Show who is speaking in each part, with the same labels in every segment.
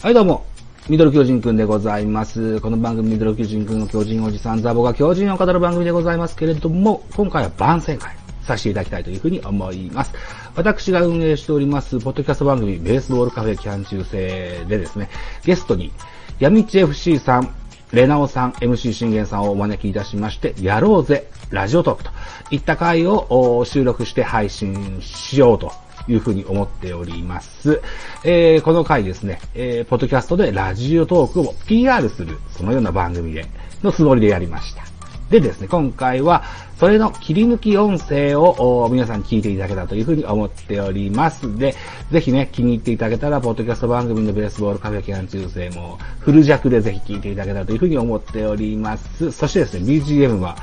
Speaker 1: はい、どうも。ミドル巨人くんでございます。この番組ミドル巨人くんの巨人おじさんザボが巨人を語る番組でございますけれども、今回は番宣会させていただきたいというふうに思います。私が運営しております、ポッドキャスト番組ベースボールカフェキャン中制でですね、ゲストに、ヤミチ FC さん、レナオさん、MC 信玄さんをお招きいたしまして、やろうぜ、ラジオトークといった回を収録して配信しようというふうに思っております。えー、この回ですね、えー、ポッドキャストでラジオトークを PR する、そのような番組で、のつもりでやりました。でですね、今回は、それの切り抜き音声を皆さん聞いていただけたというふうに思っております。で、ぜひね、気に入っていただけたら、ポッドキャスト番組のベースボールカフェキャン中世も、フル弱でぜひ聞いていただけたらというふうに思っております。そしてですね、BGM は、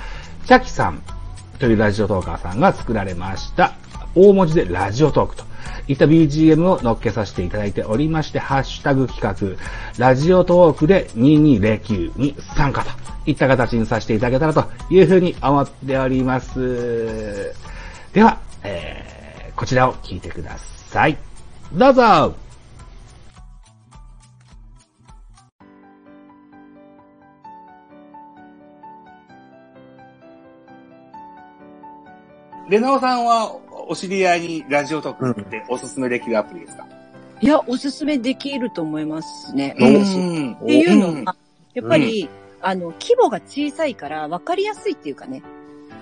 Speaker 1: チャキさんというラジオトーカーさんが作られました。大文字でラジオトークといった BGM を乗っけさせていただいておりまして、ハッシュタグ企画、ラジオトークで2209に参加といった形にさせていただけたらというふうに思っております。では、えー、こちらを聞いてください。どうぞレナオさんはお知り合いにラジオトークっておすすめできるアプリですか、
Speaker 2: いや、おすすめできると思いますね。
Speaker 1: うん。
Speaker 2: 私。っていうのは、やっぱり、あの、規模が小さいから分かりやすいっていうかね。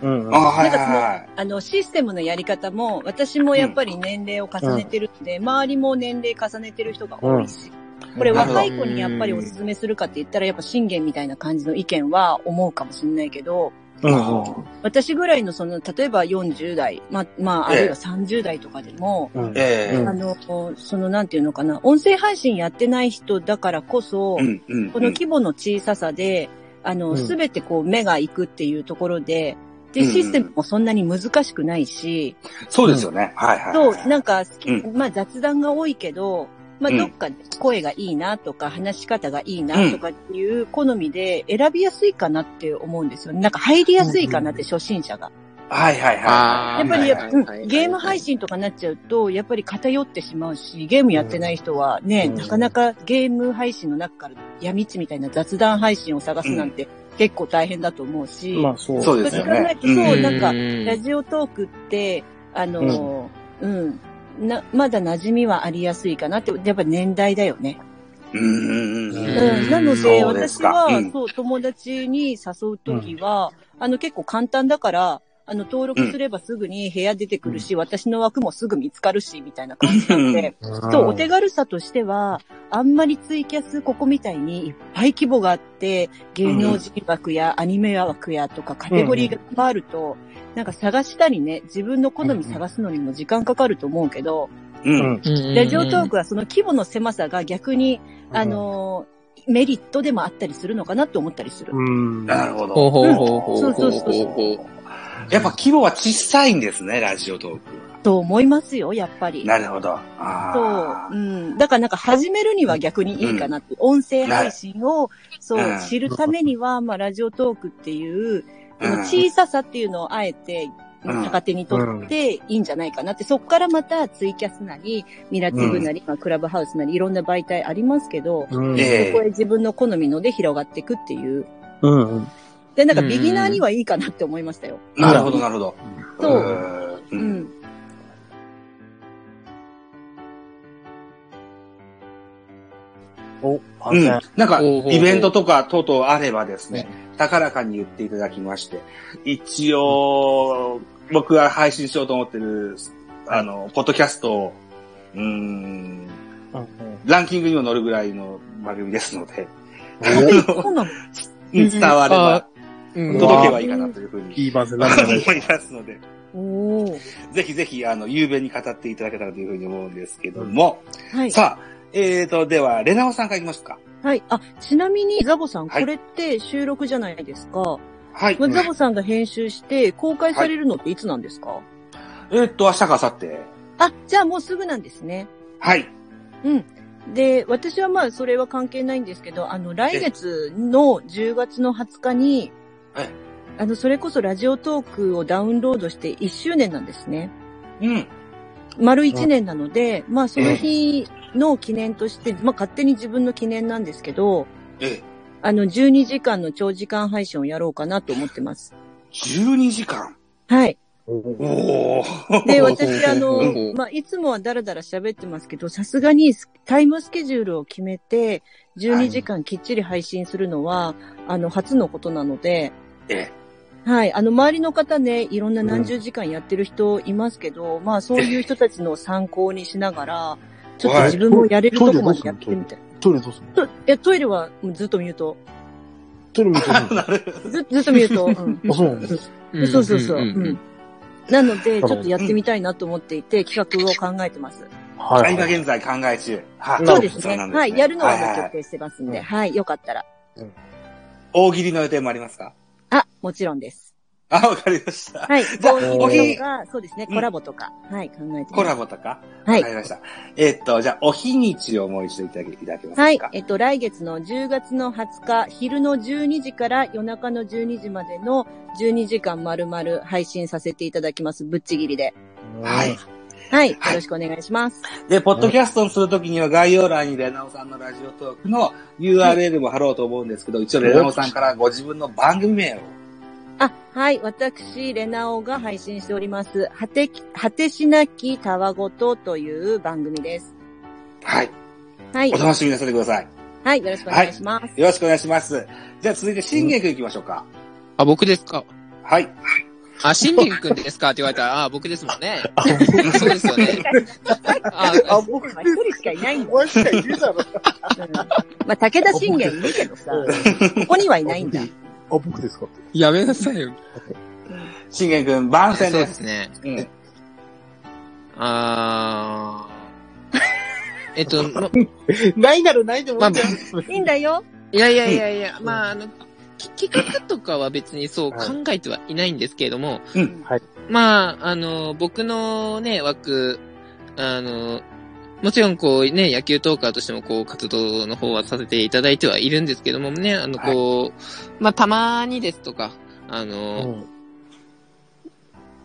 Speaker 3: うん。うん
Speaker 1: あ、はい
Speaker 2: なんかその
Speaker 1: はいはい。
Speaker 2: あの、システムのやり方も、私もやっぱり年齢を重ねてるん。で、周りも年齢重ねてる人が多いし、これ若い子にやっぱりおすすめするかって言ったら、やっぱ信玄みたいな感じの意見は思うかもしれないけど、
Speaker 3: うんうん。
Speaker 2: 私ぐらいのその、例えば40代、ま、まあ、あるいは30代とかでも、
Speaker 3: うん。
Speaker 1: ええ。
Speaker 3: うん
Speaker 2: あの、その、なんていうのかな、音声配信やってない人だからこそ、
Speaker 1: うんうん
Speaker 2: この規模の小ささで、あの、
Speaker 3: うん。
Speaker 2: すべてこう目が行くっていうところで、で、
Speaker 1: うん
Speaker 2: システムもそんなに難しくないし、
Speaker 1: そうですよね。はいはい。
Speaker 2: そう、なんか好き、
Speaker 1: う
Speaker 2: まあ雑談が多いけど、まあ
Speaker 1: うん。
Speaker 2: どっか声がいいなとか、話し方がいいなとかっていう好みで選びやすいかなって思うんですよね。なんか入りやすいかなって初心者が。
Speaker 1: はいはいはい。
Speaker 4: あ
Speaker 2: やっぱりゲーム配信とかになっちゃうと、やっぱり偏ってしまうし、ゲームやってない人はね、
Speaker 3: うん。
Speaker 2: なかなかゲーム配信の中から闇地みたいな雑談配信を探すなんて結構大変だと思うし、
Speaker 3: まあそう。
Speaker 1: そうですよね。
Speaker 2: そう考えるとそうなんか
Speaker 4: うん。
Speaker 2: ラジオトークって、あの、うん、な、まだ馴染みはありやすいかなって、やっぱ年代だよね。
Speaker 1: うん。うん。うん。
Speaker 2: うん、なので、私は、
Speaker 1: うん。
Speaker 2: そう、友達に誘うときは、あの、結構簡単だから、あの、登録すればすぐに部屋出てくるし、私の枠もすぐ見つかるし、みたいな感じなんで、そう、お手軽さとしては、あんまりツイキャス、ここみたいにいっぱい規模があって、芸能人枠やアニメ枠やとかカテゴリーがあると、なんか探したりね、自分の好み探すのにも時間かかると思うけど、
Speaker 1: うん。
Speaker 2: ラジオトークはその規模の狭さが逆に、あのーメリットでもあったりするのかなって思ったりする。
Speaker 3: うん。
Speaker 1: なるほど。
Speaker 4: ほうほうほうほう
Speaker 2: そうそうそう
Speaker 1: やっぱ規模は小さいんですね、ラジオトーク。
Speaker 2: と思いますよ、やっぱり。
Speaker 1: なるほど。
Speaker 2: そう
Speaker 1: あ。
Speaker 2: うん。だからなんか始めるには逆にいいかなって。音声配信を、そう
Speaker 1: うん、
Speaker 2: 知るためには、まあ、ラジオトークっていう、この
Speaker 1: うん
Speaker 2: 小ささっていうのをあえて、
Speaker 1: うん
Speaker 2: 逆手に取っていいんじゃないかなって、そこからまたツイキャスなり、ミラティブなり、まあ、クラブハウスなり、いろんな媒体ありますけど、そこへ自分の好みので広がっていくっていう。
Speaker 3: うん。
Speaker 2: で、なんかビギナーにはいいかなって思いましたよ。
Speaker 1: なるほど、なるほど。
Speaker 2: そう
Speaker 1: う
Speaker 2: うんん。
Speaker 3: お、
Speaker 1: うん。なんか、イベントとか等々あればですね、高らかに言っていただきまして、一応、僕が配信しようと思ってる、あの、ポッドキャストを、うーん、
Speaker 3: うん
Speaker 1: ランキングにも乗るぐらいの番組ですので、伝われば、
Speaker 4: うん。
Speaker 1: 届けばいいかなというふうに思いますので、ぜひぜひ、あの、雄弁に語っていただけたらというふうに思うんですけども、
Speaker 2: はい。
Speaker 1: さあ、えーと、では、レナオさんからいきますか。
Speaker 2: はい。あ、ちなみに、ザボさん、
Speaker 1: はい
Speaker 2: これって収録じゃないですか？
Speaker 1: はい。
Speaker 2: まあザボさんが編集して公開されるのっていつなんですか、
Speaker 1: えーっと、明日か明後日。
Speaker 2: あ、じゃあもうすぐなんですね。
Speaker 1: はい。
Speaker 2: うん。で、私はまあ、それは関係ないんですけど、あの、来月の10月の20日に
Speaker 1: え、
Speaker 2: あの、それこそラジオトークをダウンロードして1周年なんですね。
Speaker 1: うん。
Speaker 2: 丸1年なので、まあ、その日の記念として、まあ、勝手に自分の記念なんですけど、
Speaker 1: ええ。
Speaker 2: あの、12時間の長時間配信をやろうかなと思ってます。
Speaker 1: 12時間？
Speaker 2: はい。
Speaker 1: おお。
Speaker 2: で、私、あ
Speaker 3: う
Speaker 2: の
Speaker 3: ん、
Speaker 2: まあ、いつもはダラダラ喋ってますけど、さすがにタイムスケジュールを決めて、12時間きっちり配信するのは、あの、初のことなので、
Speaker 1: え
Speaker 2: はい。あの、周りの方ね、いろんな何十時間やってる人いますけど、まあ、そういう人たちの参考にしながら、ちょっと自分もやれるとこまでやってみたい。
Speaker 3: トイレどうすんの？
Speaker 2: とえ、トイレはずっとミュート。
Speaker 3: トイレ見てる
Speaker 1: え。なる
Speaker 2: ずずっとミュート。うん
Speaker 3: の あ、そうなんです。
Speaker 4: うん
Speaker 2: そうそうそう。なので、ちょっとやってみたいなと思っていて、企画を考えてます。
Speaker 3: は
Speaker 1: 今現在考え中。はい。
Speaker 2: そうですね。はい。やるのはもう
Speaker 1: いい
Speaker 2: 決定してますんで、
Speaker 3: うん
Speaker 2: はい。よかったら。
Speaker 1: 大喜利の予定もありますか？
Speaker 2: あ、もちろんです。
Speaker 1: あ、わかりました。
Speaker 2: はい。
Speaker 1: じゃあ
Speaker 2: ボ
Speaker 1: お日
Speaker 2: とか、そうですね、コラボとか、はい、考えて。
Speaker 1: コラボとか？
Speaker 2: はい
Speaker 1: わかりました。えっと、じゃあ、お日にちをもう一度いただけいただけますか？
Speaker 2: はい。えっと、来月の10月の20日、昼の12時から夜中の12時までの12時間丸々配信させていただきます。ぶっちぎりで。
Speaker 1: はい。
Speaker 2: はい。よろしくお願いします。
Speaker 1: で、ポッドキャストをするときには概要欄にレナオさんのラジオトークの URL も貼ろうと思うんですけど、一応レナオさんからご自分の番組名を。
Speaker 2: あ、はい。私、レナオが配信しております。果てき、果てしなきたわごとという番組です。
Speaker 1: はい。
Speaker 2: はい
Speaker 1: お。楽しみになさってください。
Speaker 2: はい。よろしくお願いします。
Speaker 1: よろしくお願いします。じゃあ続いて、信玄君行きましょうか。
Speaker 4: あ、僕ですか？
Speaker 1: はい。
Speaker 4: あ、信玄くんですか？って言われたら、あ、僕ですもんね。そうですよね。あ、
Speaker 3: あ、
Speaker 2: ま
Speaker 3: 僕
Speaker 2: あ、一人しかいないんだ。
Speaker 3: お前しかいるだろ。
Speaker 2: うんまあ、武田信玄いるけどさ、ここにはいないんだ。
Speaker 3: あ、僕ですか？って。
Speaker 4: やめなさいよ。
Speaker 1: 信玄君、番宣
Speaker 4: そう
Speaker 1: で。
Speaker 4: ですすね。
Speaker 1: うん。
Speaker 4: あー。えっと、ま、
Speaker 3: ないならないでもいいんだよ。
Speaker 2: いいんだよ。
Speaker 4: いやいやいやいや、まあ、あの、き企画とかは別にそう考えてはいないんですけれども、
Speaker 1: うん
Speaker 3: はい
Speaker 4: まあ、あの、僕のね、枠、あの、もちろんこうね、野球トーカーとしてもこう活動の方はさせていただいてはいるんですけどもね、あの、こう、まあ、たまにですとか、あの、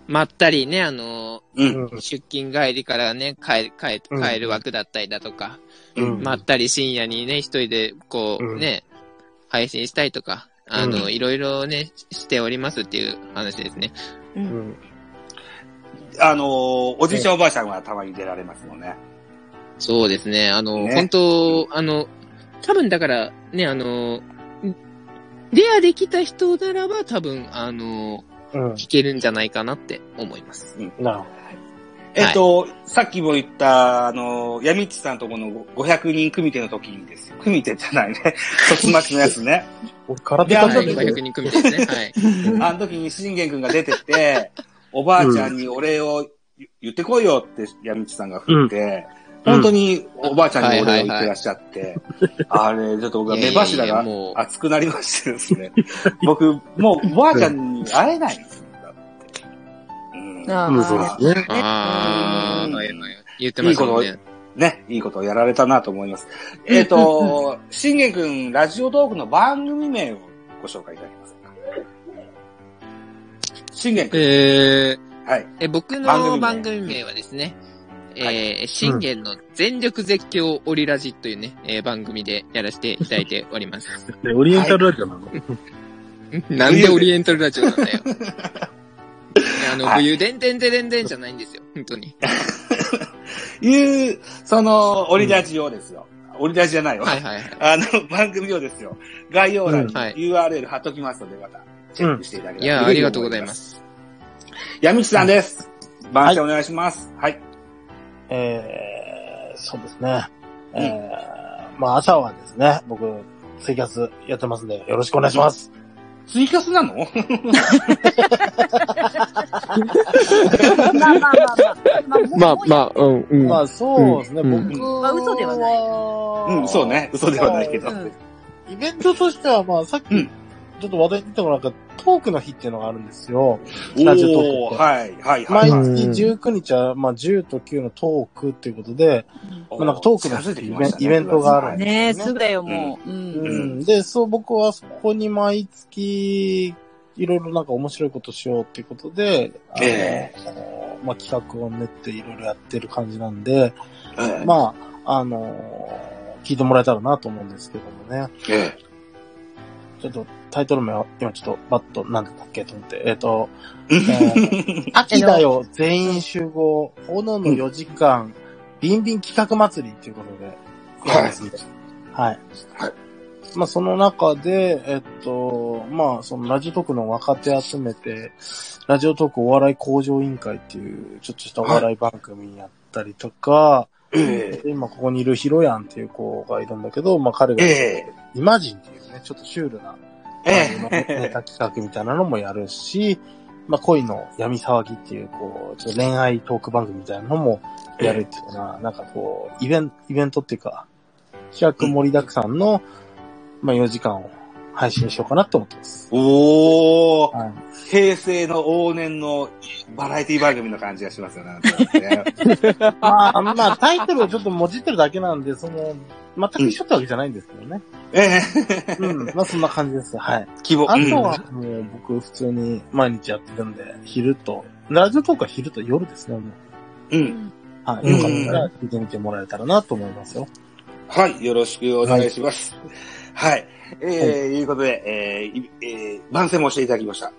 Speaker 4: まったりね、あの、
Speaker 1: うん。
Speaker 3: うん
Speaker 4: 出勤帰りからね、帰、帰、
Speaker 3: うん
Speaker 4: 帰る枠だったりだとか、
Speaker 3: うん
Speaker 4: まったり深夜にね、一人でこう、
Speaker 3: うん
Speaker 4: ね、配信したいとか、あの、
Speaker 3: うん
Speaker 4: いろいろね、ししておりますっていう話ですね。
Speaker 2: う。
Speaker 3: うんん。
Speaker 1: あのーおじいちゃんおばあちゃんはたまに出られますもんね。
Speaker 4: そうですね。あの、
Speaker 1: ね
Speaker 4: 本当あの、多分だから、ね、あの、レアできた人ならば多分、あの、
Speaker 3: うん。
Speaker 4: 聞けるんじゃないかなって思います。
Speaker 3: なるほ
Speaker 1: えっと、さっきも言った、あのー、闇っちさんとこの500人組手の時にですよ。組手じゃないね。卒巻きのやつね。
Speaker 3: 空手家族
Speaker 4: 500人組ですね。はい。
Speaker 1: あの時に信玄くんが出てって、おばあちゃんにお礼を言ってこいよって闇っちさんが振って、
Speaker 3: うん
Speaker 1: 本当におばあちゃんにお礼を言ってらっしゃって、あれ、ちょっと僕は目柱が
Speaker 4: もう
Speaker 1: 熱くなりましてですね。僕、もうおばあちゃんに会えないんですうん
Speaker 2: あ
Speaker 3: うんそうですね。
Speaker 4: あー、
Speaker 1: うん
Speaker 4: はいはい。言ってましたね。
Speaker 1: ね、いいことをやられたなと思います。えっ、と、信玄くん、ラジオトークの番組名をご紹介いただけますか？信玄くん。
Speaker 4: えー、
Speaker 1: はい。
Speaker 4: え、僕
Speaker 1: 番組名
Speaker 4: の番組名はですね、えー、信玄の全力絶叫オリラジというね、えー番組でやらせていただいております。
Speaker 3: でオリエンタルラジオなの？
Speaker 4: なんでオリエンタルラジオなんだよ。あの、
Speaker 1: はい
Speaker 4: 冬でんでんでんでんじゃないんですよ。本当に。
Speaker 1: いう、その、オリラジをですよ。オリラジじゃないわ。
Speaker 4: はいはいはい。
Speaker 1: あの、番組をですよ。概要欄に URL 貼っときますので、また、チェックしていただけ
Speaker 4: いや、
Speaker 1: れば
Speaker 4: ありがとうございま。す。
Speaker 1: 闇地さんです。番宣お願いします。はい。
Speaker 3: えー、そうですね。えー、まあ朝はですね、僕、ツイキャスやってますんで、よろしくお願いします。
Speaker 1: ツイキャスなの？
Speaker 2: ま あまあまあまあ。
Speaker 4: まあまあ、うん、うん。
Speaker 3: まあそうですね、
Speaker 4: うん
Speaker 3: 僕
Speaker 2: まあ嘘ではない
Speaker 3: は
Speaker 1: うん、そうね。嘘ではないけど。
Speaker 2: うん
Speaker 3: イベントとしては、まあさっき、
Speaker 1: うん
Speaker 3: ちょっと話題に出てもらったトークの日っていうのがあるんですよ。
Speaker 1: お
Speaker 3: ラジオトークって
Speaker 1: ーはい、はい、はい。
Speaker 3: 毎
Speaker 1: はい
Speaker 3: 日19日は、まあ10と9のトークっていうことで、まあなんかトークの
Speaker 1: 近づいてき
Speaker 3: イベンイベントがあるん
Speaker 2: ねえ、すぐだよ、もう。う。
Speaker 3: うんん。で、そう、僕はそこに毎月、いろいろなんか面白いことしようっていうことで、あの
Speaker 1: え
Speaker 3: まあ、企画を練っていろいろやってる感じなんで、
Speaker 5: ええ
Speaker 3: まあ、あのー聞いてもらえたらなと思うんですけどもね。
Speaker 5: え
Speaker 3: ちょっとタイトル名は今ちょっとバッとなんだったっけと思って、えっ、と、
Speaker 5: え
Speaker 3: え秋だよ、全員集合、炎の4時間、ビンビン企画祭りということで、
Speaker 5: はい。
Speaker 3: はい。
Speaker 5: はい。
Speaker 3: まあ、その中で、えっと、まあ、そのラジオトークの若手集めて、ラジオトークお笑い向上委員会っていう、ちょっとしたお笑い番組やったりとか、
Speaker 5: え
Speaker 3: で今ここにいるヒロヤンっていう子がいるんだけど、まあ彼が、
Speaker 5: え
Speaker 3: イマジンっていうね、ちょっとシュールな、ネタ企画みたいなのもやるし、まあ恋の闇騒ぎっていう、こう、ちょっと恋愛トーク番組みたいなのもやるっていうかな、なんかこう、イベント、イベントっていうか、企画盛りだくさんの、まあ4時間を配信しようかなと思ってます。
Speaker 5: おー、
Speaker 3: はい。
Speaker 5: 平成の往年のバラエティ番組の感じがしますよね。
Speaker 3: まあ、まあタイトルをちょっともじってるだけなんで、その、全く一緒ってわけじゃないんですけどね。
Speaker 5: ええ
Speaker 3: うん。まあそんな感じです。はい。
Speaker 5: 希望。
Speaker 3: あとはもう僕普通に毎日やってるんで、昼と、ラジオトークは昼と夜ですね、もう。
Speaker 5: うん、うん。
Speaker 3: はい。
Speaker 5: うん
Speaker 3: よかったら聞いてみてもらえたらなと思いますよ。
Speaker 5: はい、よろしくお願いします。はい。えー、いうことで、えーいえー番宣もしていただきました。